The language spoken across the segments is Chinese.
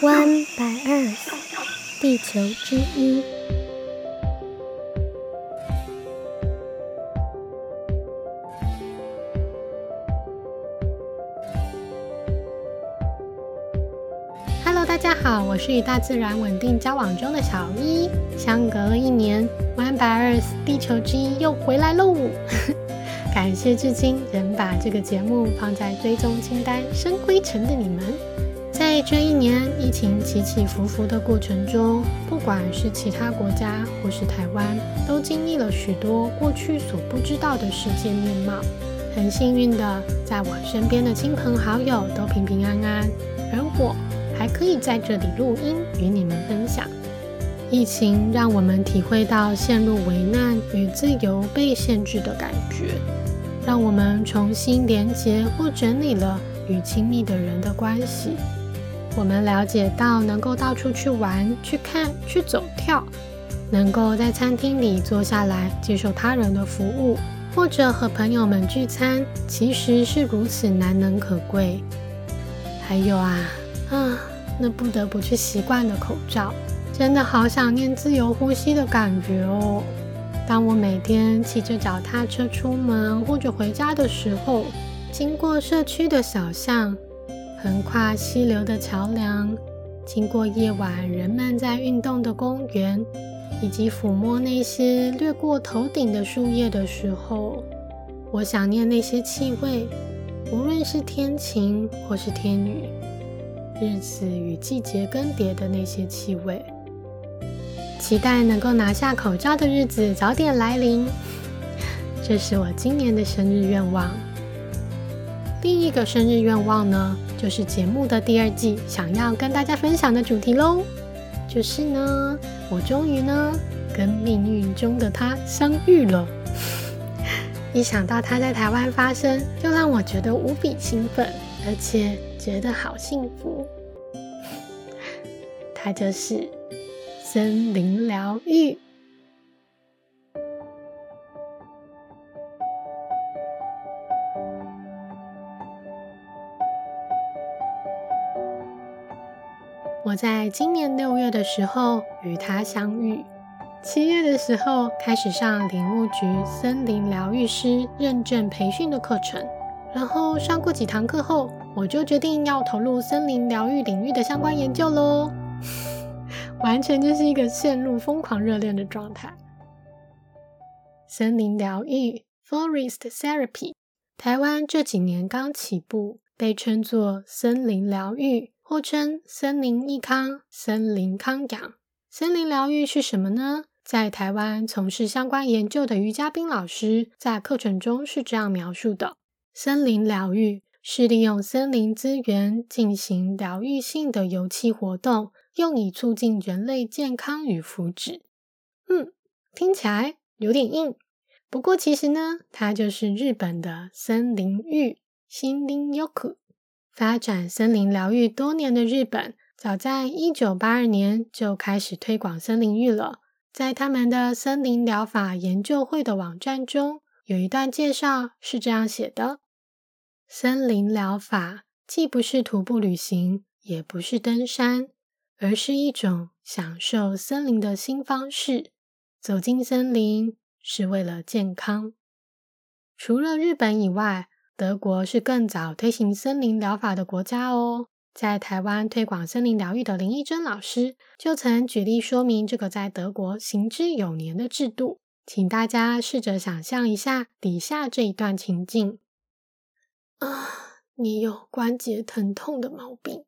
One by Earth，地球之一。Hello，大家好，我是与大自然稳定交往中的小一。相隔了一年，One by Earth，地球之一又回来喽！感谢至今仍把这个节目放在追踪清单深灰尘的你们。在这一年疫情起起伏伏的过程中，不管是其他国家或是台湾，都经历了许多过去所不知道的世界面貌。很幸运的，在我身边的亲朋好友都平平安安，而我还可以在这里录音与你们分享。疫情让我们体会到陷入危难与自由被限制的感觉。让我们重新连结或整理了与亲密的人的关系。我们了解到，能够到处去玩、去看、去走跳，能够在餐厅里坐下来接受他人的服务，或者和朋友们聚餐，其实是如此难能可贵。还有啊啊，那不得不去习惯的口罩，真的好想念自由呼吸的感觉哦。当我每天骑着脚踏车出门或者回家的时候，经过社区的小巷，横跨溪流的桥梁，经过夜晚人们在运动的公园，以及抚摸那些掠过头顶的树叶的时候，我想念那些气味，无论是天晴或是天雨，日子与季节更迭的那些气味。期待能够拿下口罩的日子早点来临，这是我今年的生日愿望。另一个生日愿望呢，就是节目的第二季想要跟大家分享的主题喽，就是呢，我终于呢跟命运中的他相遇了。一想到他在台湾发生，就让我觉得无比兴奋，而且觉得好幸福。他就是。森林疗愈。我在今年六月的时候与他相遇，七月的时候开始上林务局森林疗愈师认证培训的课程，然后上过几堂课后，我就决定要投入森林疗愈领域的相关研究喽。完全就是一个陷入疯狂热恋的状态。森林疗愈 （Forest Therapy） 台湾这几年刚起步，被称作森林疗愈，或称森林益康、森林康养。森林疗愈是什么呢？在台湾从事相关研究的于嘉宾老师在课程中是这样描述的：森林疗愈是利用森林资源进行疗愈性的油气活动。用以促进人类健康与福祉。嗯，听起来有点硬。不过其实呢，它就是日本的森林浴心灵 yoku。发展森林疗愈多年的日本，早在一九八二年就开始推广森林浴了。在他们的森林疗法研究会的网站中，有一段介绍是这样写的：森林疗法既不是徒步旅行，也不是登山。而是一种享受森林的新方式。走进森林是为了健康。除了日本以外，德国是更早推行森林疗法的国家哦。在台湾推广森林疗愈的林义珍老师就曾举例说明这个在德国行之有年的制度。请大家试着想象一下底下这一段情境：啊，你有关节疼痛的毛病。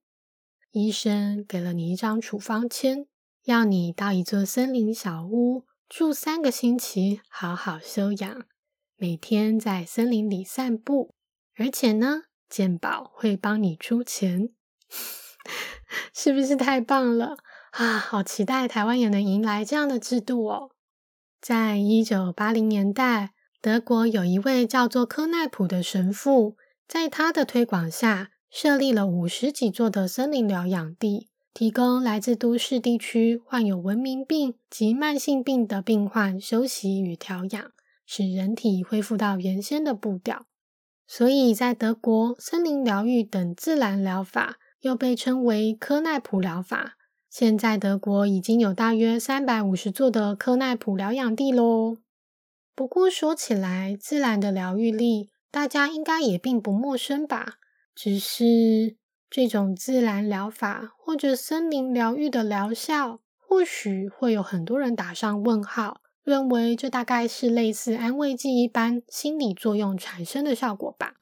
医生给了你一张处方签，要你到一座森林小屋住三个星期，好好休养，每天在森林里散步，而且呢，健保会帮你出钱，是不是太棒了啊？好期待台湾也能迎来这样的制度哦！在一九八零年代，德国有一位叫做科奈普的神父，在他的推广下。设立了五十几座的森林疗养地，提供来自都市地区患有文明病及慢性病的病患休息与调养，使人体恢复到原先的步调。所以在德国，森林疗愈等自然疗法又被称为科奈普疗法。现在德国已经有大约三百五十座的科奈普疗养地喽。不过说起来，自然的疗愈力，大家应该也并不陌生吧？只是这种自然疗法或者森林疗愈的疗效，或许会有很多人打上问号，认为这大概是类似安慰剂一般心理作用产生的效果吧。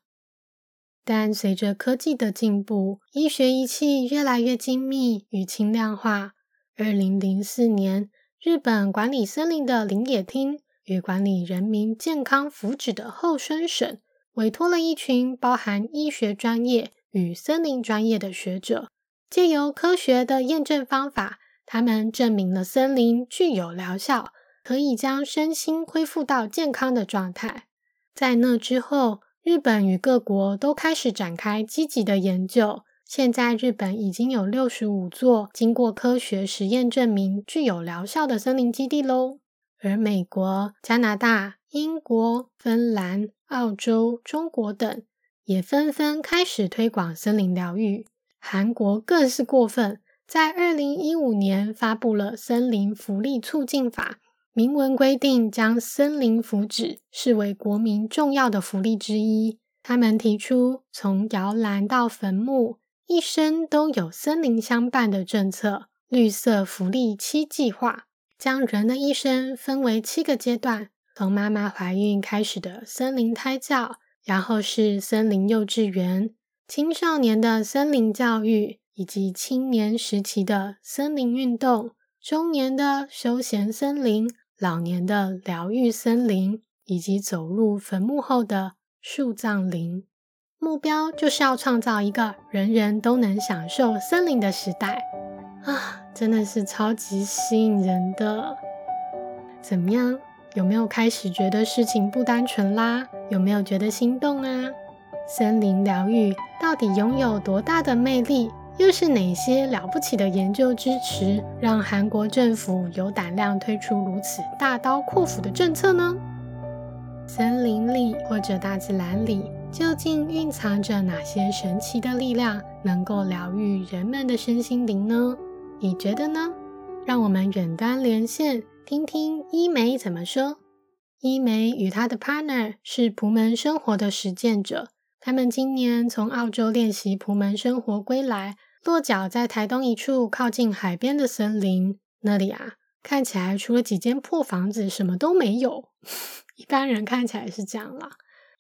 但随着科技的进步，医学仪器越来越精密与轻量化。二零零四年，日本管理森林的林野厅与管理人民健康福祉的后生省，委托了一群包含医学专业与森林专业的学者，借由科学的验证方法，他们证明了森林具有疗效，可以将身心恢复到健康的状态。在那之后，日本与各国都开始展开积极的研究。现在，日本已经有六十五座经过科学实验证明具有疗效的森林基地喽。而美国、加拿大、英国、芬兰、澳洲、中国等也纷纷开始推广森林疗愈。韩国更是过分，在二零一五年发布了《森林福利促进法》。明文规定，将森林福祉视为国民重要的福利之一。他们提出，从摇篮到坟墓，一生都有森林相伴的政策——绿色福利七计划，将人的一生分为七个阶段：从妈妈怀孕开始的森林胎教，然后是森林幼稚园，青少年的森林教育，以及青年时期的森林运动，中年的休闲森林。老年的疗愈森林，以及走入坟墓后的树葬林，目标就是要创造一个人人都能享受森林的时代啊！真的是超级吸引人的。怎么样？有没有开始觉得事情不单纯啦？有没有觉得心动啊？森林疗愈到底拥有多大的魅力？又是哪些了不起的研究支持，让韩国政府有胆量推出如此大刀阔斧的政策呢？森林里或者大自然里，究竟蕴藏着哪些神奇的力量，能够疗愈人们的身心灵呢？你觉得呢？让我们远端连线，听听伊梅怎么说。伊梅与她的 partner 是蒲门生活的实践者，他们今年从澳洲练习蒲门生活归来。落脚在台东一处靠近海边的森林，那里啊，看起来除了几间破房子，什么都没有。一般人看起来是这样啦。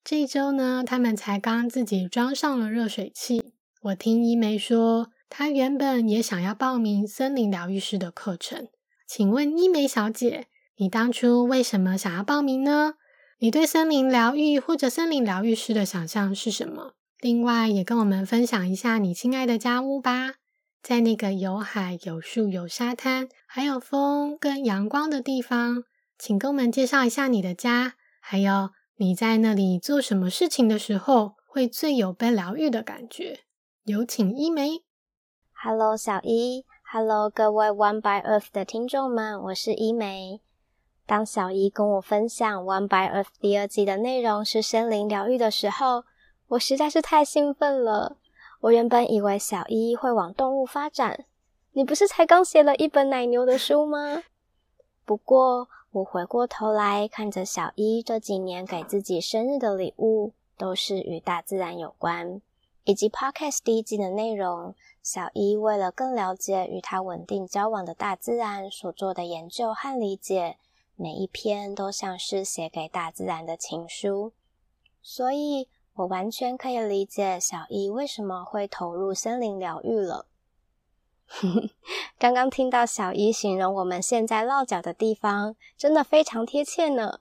这一周呢，他们才刚自己装上了热水器。我听一梅说，她原本也想要报名森林疗愈师的课程。请问一梅小姐，你当初为什么想要报名呢？你对森林疗愈或者森林疗愈师的想象是什么？另外，也跟我们分享一下你亲爱的家屋吧。在那个有海、有树、有沙滩，还有风跟阳光的地方，请跟我们介绍一下你的家。还有你在那里做什么事情的时候，会最有被疗愈的感觉。有请一梅。Hello，小一。Hello，各位 One by Earth 的听众们，我是一梅。当小一跟我分享 One by Earth 第二季的内容是森林疗愈的时候，我实在是太兴奋了。我原本以为小一会往动物发展，你不是才刚写了一本奶牛的书吗？不过我回过头来看着小一这几年给自己生日的礼物，都是与大自然有关，以及 Podcast 第一季的内容。小一为了更了解与他稳定交往的大自然所做的研究和理解，每一篇都像是写给大自然的情书，所以。我完全可以理解小一为什么会投入森林疗愈了。刚刚听到小一形容我们现在落脚的地方，真的非常贴切呢。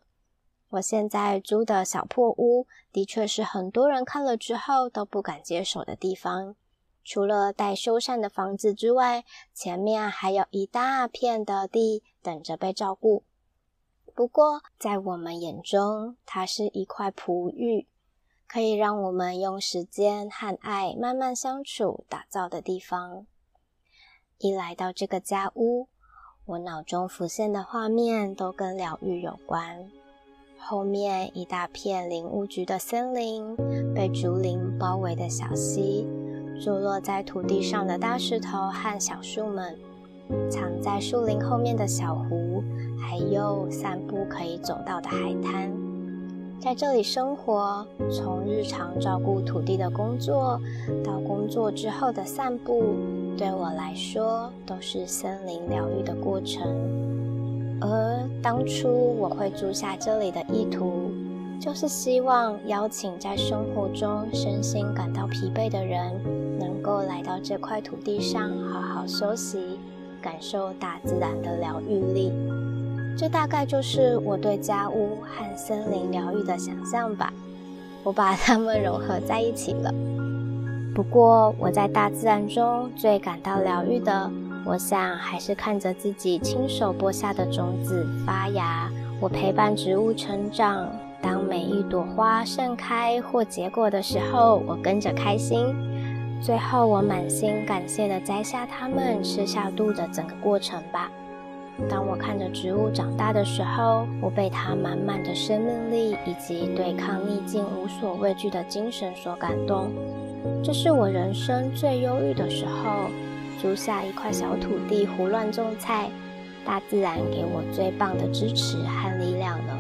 我现在租的小破屋，的确是很多人看了之后都不敢接手的地方。除了待修缮的房子之外，前面还有一大片的地等着被照顾。不过，在我们眼中，它是一块璞玉。可以让我们用时间和爱慢慢相处打造的地方。一来到这个家屋，我脑中浮现的画面都跟疗愈有关。后面一大片林务局的森林，被竹林包围的小溪，坐落在土地上的大石头和小树们，藏在树林后面的小湖，还有散步可以走到的海滩。在这里生活，从日常照顾土地的工作到工作之后的散步，对我来说都是森林疗愈的过程。而当初我会住下这里的意图，就是希望邀请在生活中身心感到疲惫的人，能够来到这块土地上好好休息，感受大自然的疗愈力。这大概就是我对家屋和森林疗愈的想象吧。我把它们融合在一起了。不过，我在大自然中最感到疗愈的，我想还是看着自己亲手播下的种子发芽。我陪伴植物成长，当每一朵花盛开或结果的时候，我跟着开心。最后，我满心感谢地摘下它们，吃下肚的整个过程吧。当我看着植物长大的时候，我被它满满的生命力以及对抗逆境无所畏惧的精神所感动。这是我人生最忧郁的时候，租下一块小土地胡乱种菜，大自然给我最棒的支持和力量了。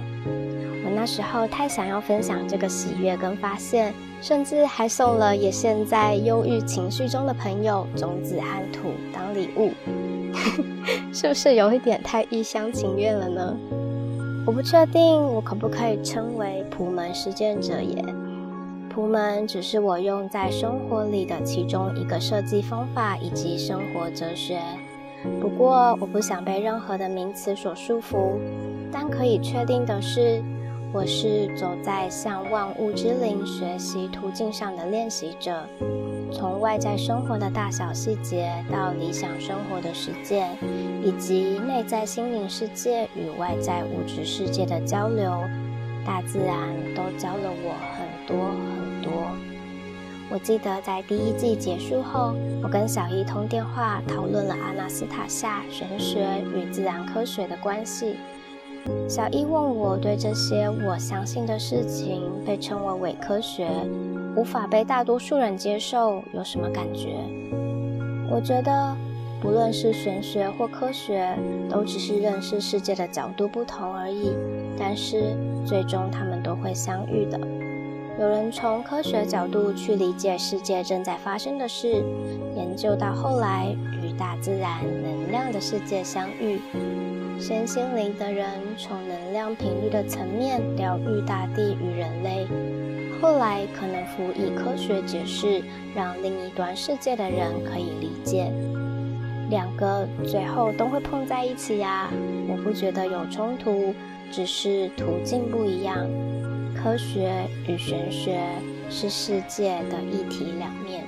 那时候太想要分享这个喜悦跟发现，甚至还送了也陷在忧郁情绪中的朋友种子和土当礼物。是不是有一点太一厢情愿了呢？我不确定我可不可以称为普门实践者也。普门只是我用在生活里的其中一个设计方法以及生活哲学。不过我不想被任何的名词所束缚。但可以确定的是，我是走在向万物之灵学习途径上的练习者。从外在生活的大小细节到理想生活的实践，以及内在心灵世界与外在物质世界的交流，大自然都教了我很多很多。我记得在第一季结束后，我跟小易通电话讨论了阿纳斯塔夏玄学与自然科学的关系。小易问我对这些我相信的事情被称为伪科学。无法被大多数人接受，有什么感觉？我觉得，不论是玄学或科学，都只是认识世界的角度不同而已。但是，最终他们都会相遇的。有人从科学角度去理解世界正在发生的事，研究到后来与大自然能量的世界相遇。身心灵的人从能量频率的层面疗愈大地与人类。后来可能辅以科学解释，让另一端世界的人可以理解。两个最后都会碰在一起呀，我不觉得有冲突，只是途径不一样。科学与玄学是世界的一体两面。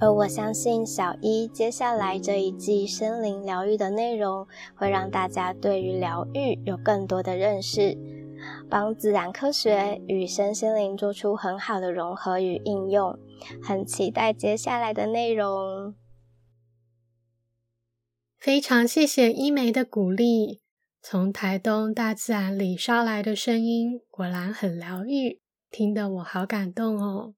而我相信小一接下来这一季森林疗愈的内容，会让大家对于疗愈有更多的认识，帮自然科学与身心灵做出很好的融合与应用。很期待接下来的内容。非常谢谢一梅的鼓励，从台东大自然里捎来的声音，果然很疗愈，听得我好感动哦，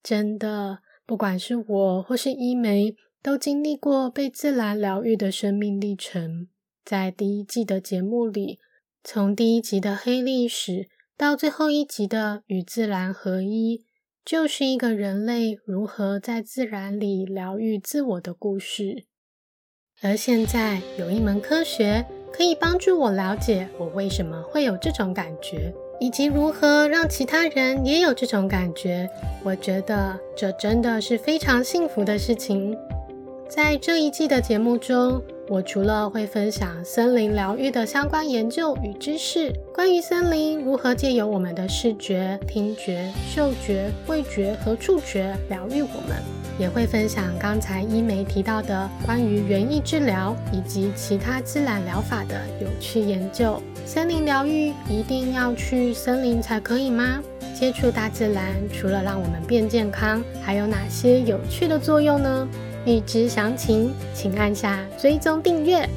真的。不管是我或是伊梅，都经历过被自然疗愈的生命历程。在第一季的节目里，从第一集的黑历史到最后一集的与自然合一，就是一个人类如何在自然里疗愈自我的故事。而现在有一门科学可以帮助我了解我为什么会有这种感觉。以及如何让其他人也有这种感觉，我觉得这真的是非常幸福的事情。在这一季的节目中，我除了会分享森林疗愈的相关研究与知识，关于森林如何借由我们的视觉、听觉、嗅觉、味觉和触觉疗愈我们，也会分享刚才伊梅提到的关于园艺治疗以及其他自然疗法的有趣研究。森林疗愈一定要去森林才可以吗？接触大自然除了让我们变健康，还有哪些有趣的作用呢？欲知详情，请按下追踪订阅。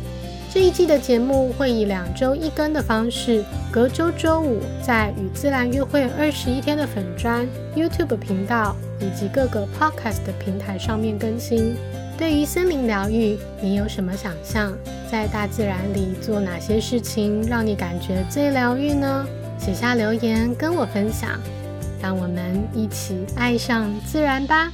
这一季的节目会以两周一更的方式，隔周周五在与自然约会二十一天的粉砖 YouTube 频道以及各个 Podcast 的平台上面更新。对于森林疗愈，你有什么想象？在大自然里做哪些事情让你感觉最疗愈呢？写下留言跟我分享，让我们一起爱上自然吧。